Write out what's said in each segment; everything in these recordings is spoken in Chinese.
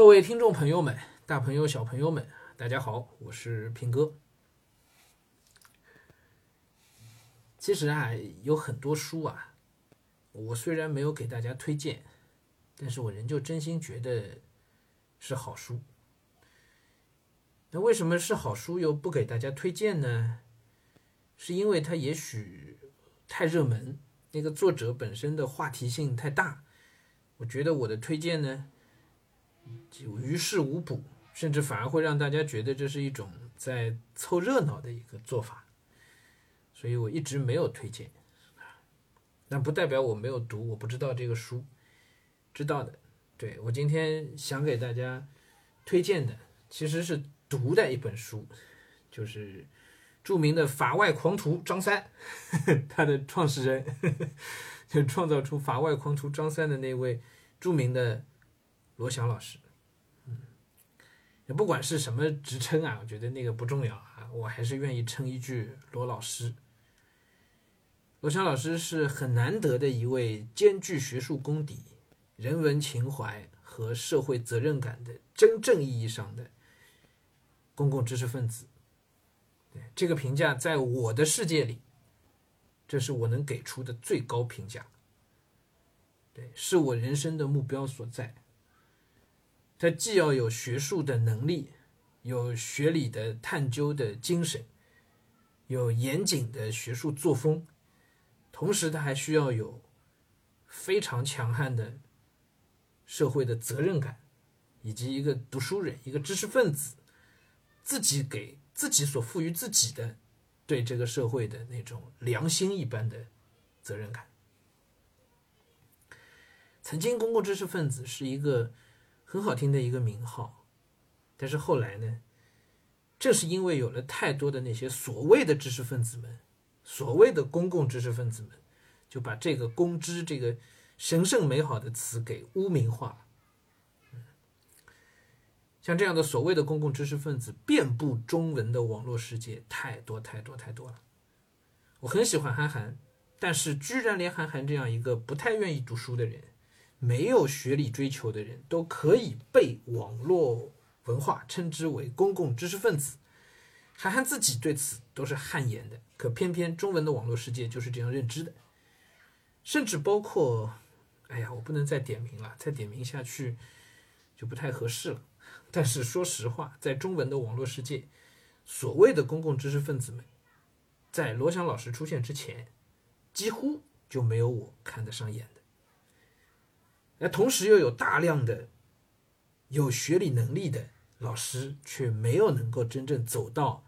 各位听众朋友们，大朋友小朋友们，大家好，我是平哥。其实啊，有很多书啊，我虽然没有给大家推荐，但是我仍旧真心觉得是好书。那为什么是好书又不给大家推荐呢？是因为它也许太热门，那个作者本身的话题性太大，我觉得我的推荐呢。就于事无补，甚至反而会让大家觉得这是一种在凑热闹的一个做法，所以我一直没有推荐。那不代表我没有读，我不知道这个书，知道的。对我今天想给大家推荐的，其实是读的一本书，就是著名的法外狂徒张三，他的创始人，就创造出法外狂徒张三的那位著名的。罗翔老师，嗯，也不管是什么职称啊，我觉得那个不重要啊，我还是愿意称一句罗老师。罗翔老师是很难得的一位兼具学术功底、人文情怀和社会责任感的真正意义上的公共知识分子。对这个评价，在我的世界里，这是我能给出的最高评价。对，是我人生的目标所在。他既要有学术的能力，有学理的探究的精神，有严谨的学术作风，同时他还需要有非常强悍的社会的责任感，以及一个读书人、一个知识分子自己给自己所赋予自己的对这个社会的那种良心一般的责任感。曾经，公共知识分子是一个。很好听的一个名号，但是后来呢，正是因为有了太多的那些所谓的知识分子们，所谓的公共知识分子们，就把这个“公知”这个神圣美好的词给污名化了。像这样的所谓的公共知识分子，遍布中文的网络世界，太多太多太多了。我很喜欢韩寒，但是居然连韩寒这样一个不太愿意读书的人。没有学历追求的人都可以被网络文化称之为公共知识分子，韩寒自己对此都是汗颜的。可偏偏中文的网络世界就是这样认知的，甚至包括，哎呀，我不能再点名了，再点名下去就不太合适了。但是说实话，在中文的网络世界，所谓的公共知识分子们，在罗翔老师出现之前，几乎就没有我看得上眼的。那同时又有大量的有学历能力的老师，却没有能够真正走到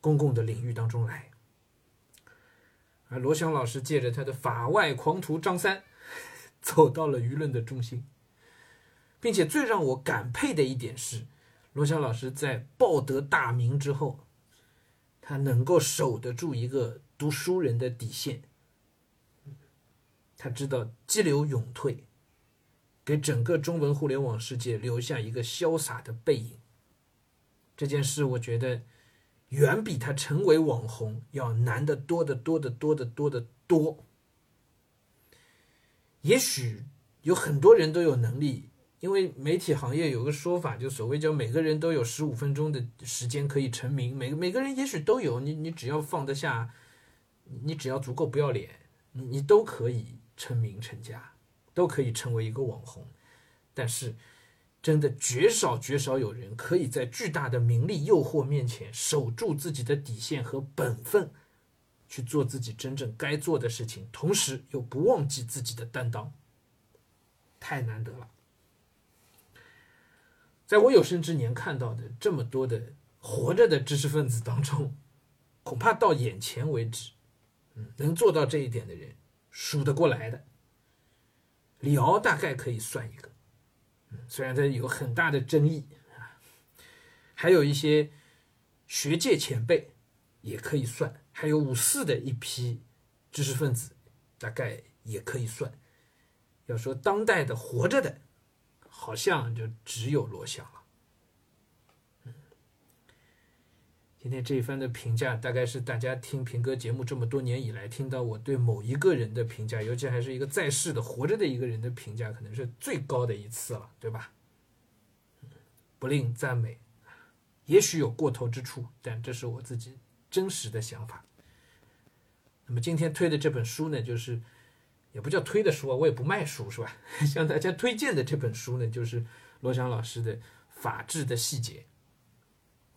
公共的领域当中来。而罗翔老师借着他的法外狂徒张三，走到了舆论的中心，并且最让我感佩的一点是，罗翔老师在报得大名之后，他能够守得住一个读书人的底线。他知道激流勇退。给整个中文互联网世界留下一个潇洒的背影。这件事，我觉得远比他成为网红要难得多得多得多得多得多。也许有很多人都有能力，因为媒体行业有个说法，就所谓叫每个人都有十五分钟的时间可以成名。每每个人也许都有，你你只要放得下，你只要足够不要脸，你你都可以成名成家。都可以成为一个网红，但是真的绝少绝少有人可以在巨大的名利诱惑面前守住自己的底线和本分，去做自己真正该做的事情，同时又不忘记自己的担当，太难得了。在我有生之年看到的这么多的活着的知识分子当中，恐怕到眼前为止，嗯，能做到这一点的人数得过来的。李敖大概可以算一个，虽然他有很大的争议啊，还有一些学界前辈也可以算，还有五四的一批知识分子，大概也可以算。要说当代的活着的，好像就只有罗翔了。今天这一番的评价，大概是大家听平哥节目这么多年以来，听到我对某一个人的评价，尤其还是一个在世的活着的一个人的评价，可能是最高的一次了，对吧？不吝赞美，也许有过头之处，但这是我自己真实的想法。那么今天推的这本书呢，就是也不叫推的书啊，我也不卖书，是吧？向大家推荐的这本书呢，就是罗翔老师的《法治的细节》。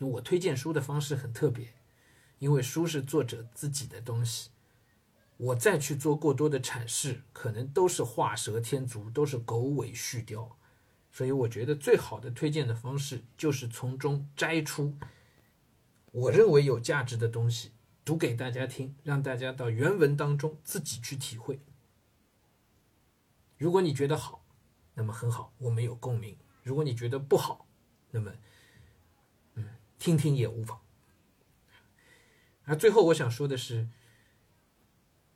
我推荐书的方式很特别，因为书是作者自己的东西，我再去做过多的阐释，可能都是画蛇添足，都是狗尾续貂。所以我觉得最好的推荐的方式，就是从中摘出我认为有价值的东西。读给大家听，让大家到原文当中自己去体会。如果你觉得好，那么很好，我们有共鸣；如果你觉得不好，那么，听听也无妨。而最后我想说的是，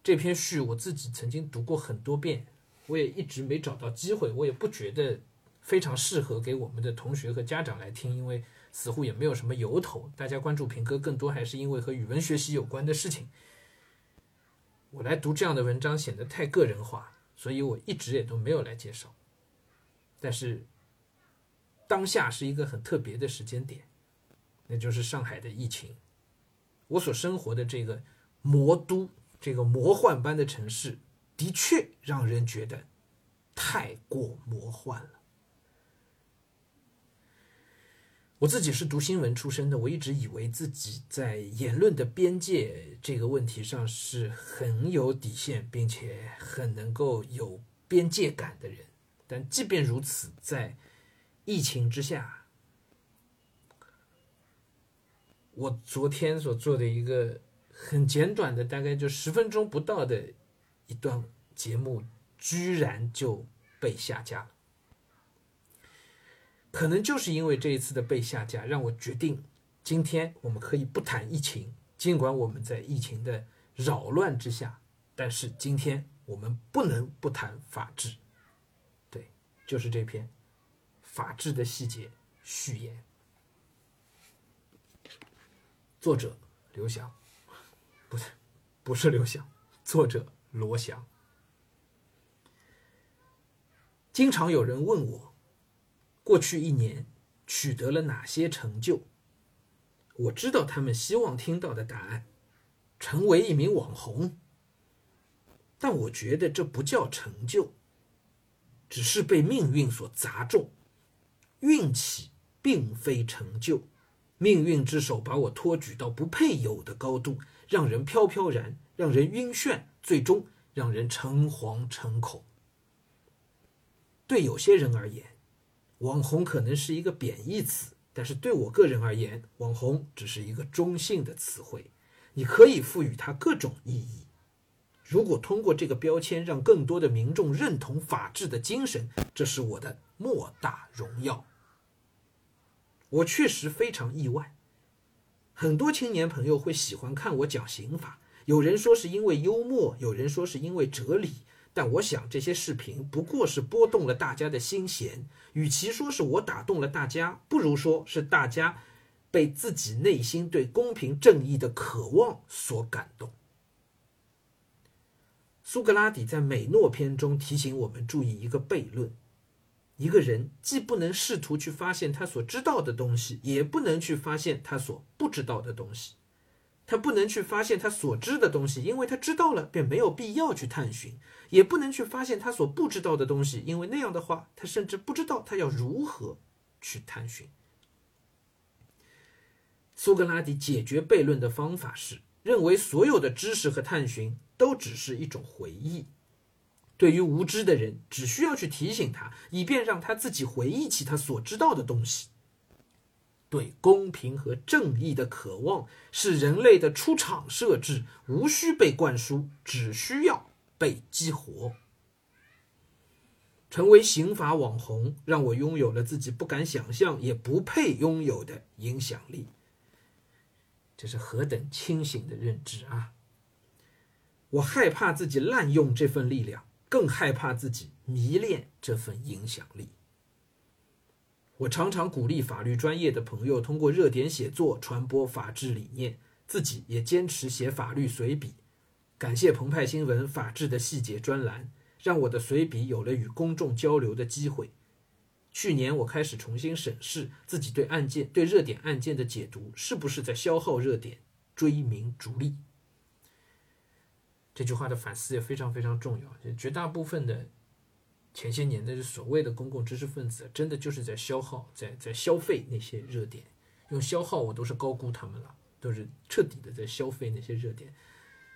这篇序我自己曾经读过很多遍，我也一直没找到机会，我也不觉得非常适合给我们的同学和家长来听，因为。似乎也没有什么由头，大家关注平哥更多还是因为和语文学习有关的事情。我来读这样的文章显得太个人化，所以我一直也都没有来介绍。但是当下是一个很特别的时间点，那就是上海的疫情。我所生活的这个魔都，这个魔幻般的城市，的确让人觉得太过魔幻了。我自己是读新闻出身的，我一直以为自己在言论的边界这个问题上是很有底线，并且很能够有边界感的人。但即便如此，在疫情之下，我昨天所做的一个很简短的，大概就十分钟不到的一段节目，居然就被下架了。可能就是因为这一次的被下架，让我决定，今天我们可以不谈疫情，尽管我们在疫情的扰乱之下，但是今天我们不能不谈法治。对，就是这篇《法治的细节》序言，作者刘翔，不对，不是刘翔，作者罗翔。经常有人问我。过去一年取得了哪些成就？我知道他们希望听到的答案：成为一名网红。但我觉得这不叫成就，只是被命运所砸中。运气并非成就，命运之手把我托举到不配有的高度，让人飘飘然，让人晕眩，最终让人诚惶诚恐。对有些人而言，网红可能是一个贬义词，但是对我个人而言，网红只是一个中性的词汇。你可以赋予它各种意义。如果通过这个标签让更多的民众认同法治的精神，这是我的莫大荣耀。我确实非常意外，很多青年朋友会喜欢看我讲刑法，有人说是因为幽默，有人说是因为哲理。但我想，这些视频不过是拨动了大家的心弦。与其说是我打动了大家，不如说是大家被自己内心对公平正义的渴望所感动。苏格拉底在《美诺篇》中提醒我们注意一个悖论：一个人既不能试图去发现他所知道的东西，也不能去发现他所不知道的东西。他不能去发现他所知的东西，因为他知道了便没有必要去探寻；也不能去发现他所不知道的东西，因为那样的话，他甚至不知道他要如何去探寻。苏格拉底解决悖论的方法是认为所有的知识和探寻都只是一种回忆。对于无知的人，只需要去提醒他，以便让他自己回忆起他所知道的东西。对公平和正义的渴望是人类的出厂设置，无需被灌输，只需要被激活。成为刑法网红，让我拥有了自己不敢想象也不配拥有的影响力。这是何等清醒的认知啊！我害怕自己滥用这份力量，更害怕自己迷恋这份影响力。我常常鼓励法律专业的朋友通过热点写作传播法治理念，自己也坚持写法律随笔。感谢澎湃新闻《法治的细节》专栏，让我的随笔有了与公众交流的机会。去年我开始重新审视自己对案件、对热点案件的解读，是不是在消耗热点、追名逐利？这句话的反思也非常非常重要。绝大部分的前些年的所谓的公共知识分子，真的就是在消耗、在在消费那些热点。用消耗，我都是高估他们了，都是彻底的在消费那些热点，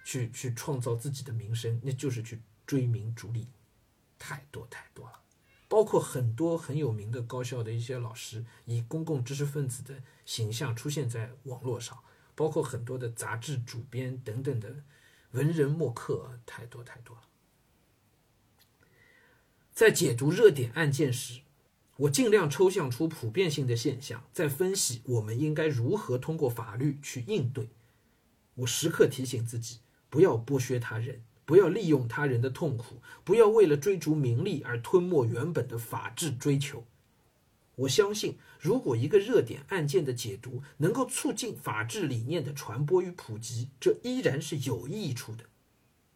去去创造自己的名声，那就是去追名逐利，太多太多了。包括很多很有名的高校的一些老师，以公共知识分子的形象出现在网络上，包括很多的杂志主编等等的文人墨客，太多太多了。在解读热点案件时，我尽量抽象出普遍性的现象，在分析我们应该如何通过法律去应对。我时刻提醒自己，不要剥削他人。不要利用他人的痛苦，不要为了追逐名利而吞没原本的法治追求。我相信，如果一个热点案件的解读能够促进法治理念的传播与普及，这依然是有益处的。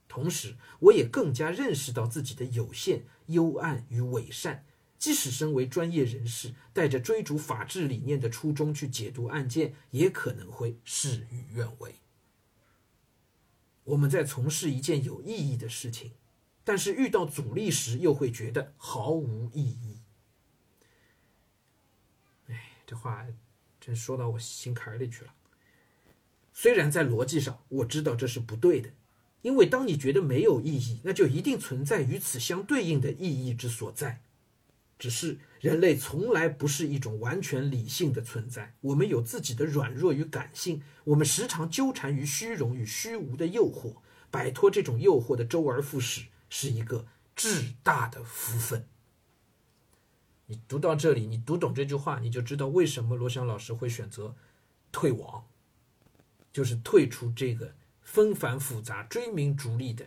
同时，我也更加认识到自己的有限、幽暗与伪善。即使身为专业人士，带着追逐法治理念的初衷去解读案件，也可能会事与愿违。我们在从事一件有意义的事情，但是遇到阻力时又会觉得毫无意义。这话真说到我心坎里去了。虽然在逻辑上我知道这是不对的，因为当你觉得没有意义，那就一定存在与此相对应的意义之所在。只是人类从来不是一种完全理性的存在，我们有自己的软弱与感性，我们时常纠缠于虚荣与虚无的诱惑，摆脱这种诱惑的周而复始是一个至大的福分。你读到这里，你读懂这句话，你就知道为什么罗翔老师会选择退网，就是退出这个纷繁复杂、追名逐利的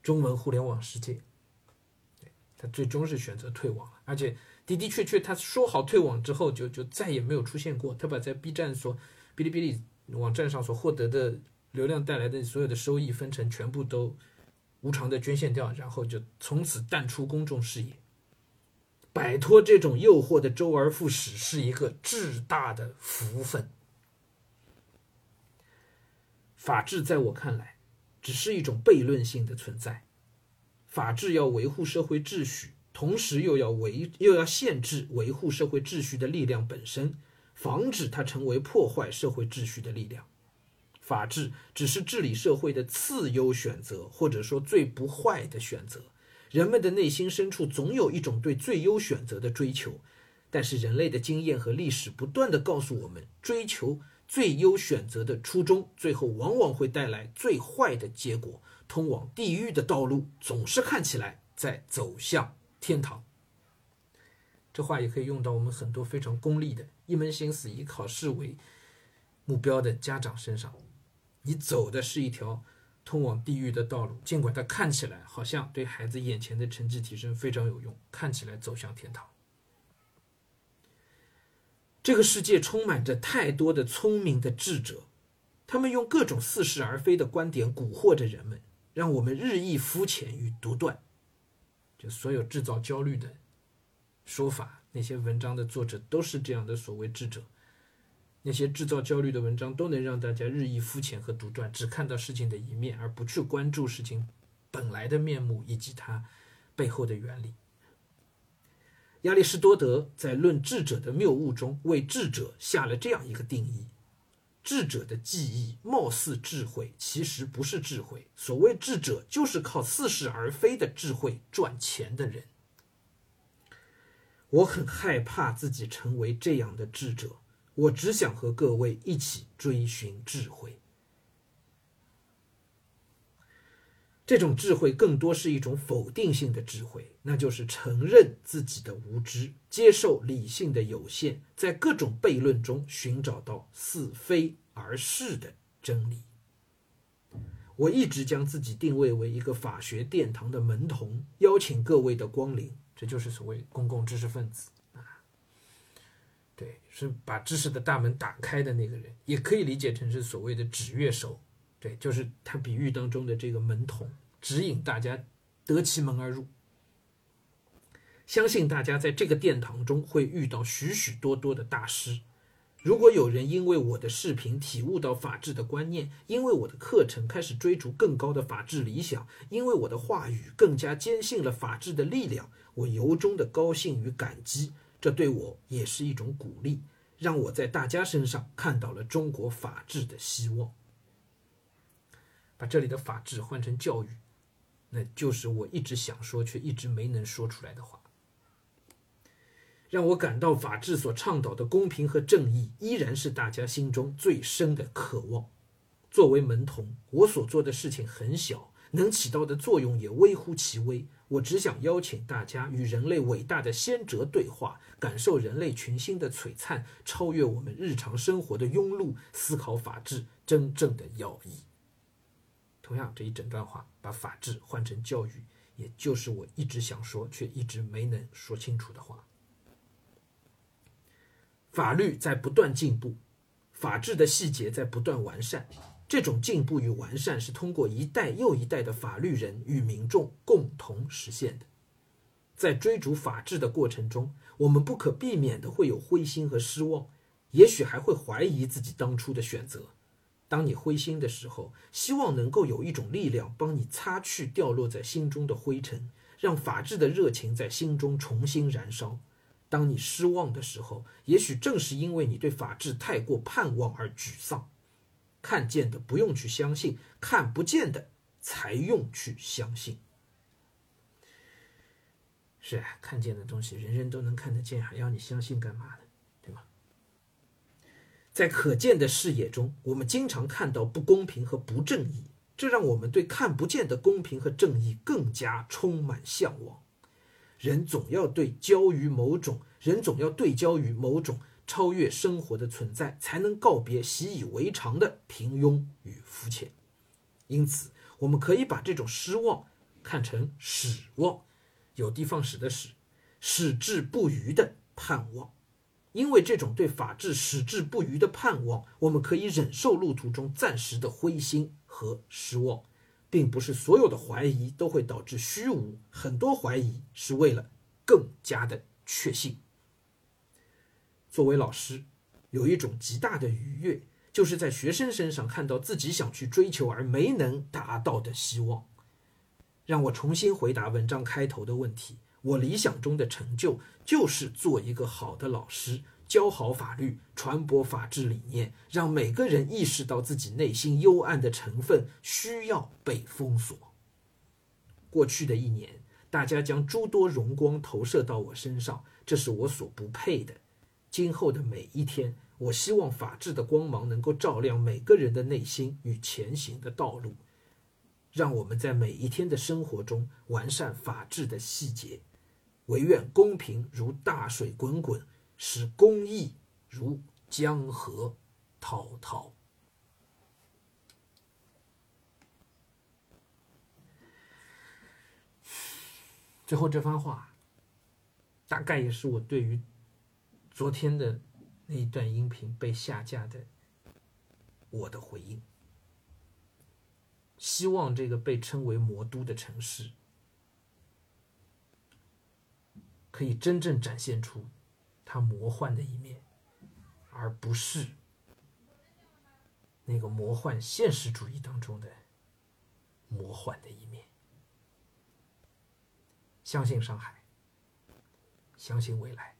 中文互联网世界。他最终是选择退网了，而且的的确确，他说好退网之后，就就再也没有出现过。他把在 B 站所、哔哩哔哩网站上所获得的流量带来的所有的收益分成，全部都无偿的捐献掉，然后就从此淡出公众视野。摆脱这种诱惑的周而复始，是一个至大的福分。法治在我看来，只是一种悖论性的存在。法治要维护社会秩序，同时又要维又要限制维护社会秩序的力量本身，防止它成为破坏社会秩序的力量。法治只是治理社会的次优选择，或者说最不坏的选择。人们的内心深处总有一种对最优选择的追求，但是人类的经验和历史不断的告诉我们，追求最优选择的初衷，最后往往会带来最坏的结果。通往地狱的道路总是看起来在走向天堂。这话也可以用到我们很多非常功利的、一门心思以考试为目标的家长身上。你走的是一条通往地狱的道路，尽管它看起来好像对孩子眼前的成绩提升非常有用，看起来走向天堂。这个世界充满着太多的聪明的智者，他们用各种似是而非的观点蛊惑着人们。让我们日益肤浅与独断，就所有制造焦虑的说法，那些文章的作者都是这样的所谓智者。那些制造焦虑的文章都能让大家日益肤浅和独断，只看到事情的一面，而不去关注事情本来的面目以及它背后的原理。亚里士多德在《论智者的谬误》中为智者下了这样一个定义。智者的记忆貌似智慧，其实不是智慧。所谓智者，就是靠似是而非的智慧赚钱的人。我很害怕自己成为这样的智者，我只想和各位一起追寻智慧。这种智慧更多是一种否定性的智慧，那就是承认自己的无知，接受理性的有限，在各种悖论中寻找到似非而是的真理。我一直将自己定位为一个法学殿堂的门童，邀请各位的光临，这就是所谓公共知识分子。对，是把知识的大门打开的那个人，也可以理解成是所谓的指月手。对，就是他比喻当中的这个门童，指引大家得其门而入。相信大家在这个殿堂中会遇到许许多多的大师。如果有人因为我的视频体悟到法治的观念，因为我的课程开始追逐更高的法治理想，因为我的话语更加坚信了法治的力量，我由衷的高兴与感激。这对我也是一种鼓励，让我在大家身上看到了中国法治的希望。把这里的法治换成教育，那就是我一直想说却一直没能说出来的话。让我感到法治所倡导的公平和正义依然是大家心中最深的渴望。作为门童，我所做的事情很小，能起到的作用也微乎其微。我只想邀请大家与人类伟大的先哲对话，感受人类群星的璀璨，超越我们日常生活的庸碌，思考法治真正的要义。同样，这一整段话把法治换成教育，也就是我一直想说却一直没能说清楚的话。法律在不断进步，法治的细节在不断完善。这种进步与完善是通过一代又一代的法律人与民众共同实现的。在追逐法治的过程中，我们不可避免的会有灰心和失望，也许还会怀疑自己当初的选择。当你灰心的时候，希望能够有一种力量帮你擦去掉落在心中的灰尘，让法治的热情在心中重新燃烧。当你失望的时候，也许正是因为你对法治太过盼望而沮丧。看见的不用去相信，看不见的才用去相信。是啊，看见的东西人人都能看得见，还要你相信干嘛呢？对吗？在可见的视野中，我们经常看到不公平和不正义，这让我们对看不见的公平和正义更加充满向往。人总要对焦于某种，人总要对焦于某种超越生活的存在，才能告别习以为常的平庸与肤浅。因此，我们可以把这种失望看成始望，有地方使的使，矢志不渝的盼望。因为这种对法治矢志不渝的盼望，我们可以忍受路途中暂时的灰心和失望。并不是所有的怀疑都会导致虚无，很多怀疑是为了更加的确信。作为老师，有一种极大的愉悦，就是在学生身上看到自己想去追求而没能达到的希望。让我重新回答文章开头的问题：我理想中的成就就是做一个好的老师。教好法律，传播法治理念，让每个人意识到自己内心幽暗的成分需要被封锁。过去的一年，大家将诸多荣光投射到我身上，这是我所不配的。今后的每一天，我希望法治的光芒能够照亮每个人的内心与前行的道路，让我们在每一天的生活中完善法治的细节。唯愿公平如大水滚滚。使公义如江河滔滔。最后这番话，大概也是我对于昨天的那一段音频被下架的我的回应。希望这个被称为魔都的城市，可以真正展现出。它魔幻的一面，而不是那个魔幻现实主义当中的魔幻的一面。相信上海，相信未来。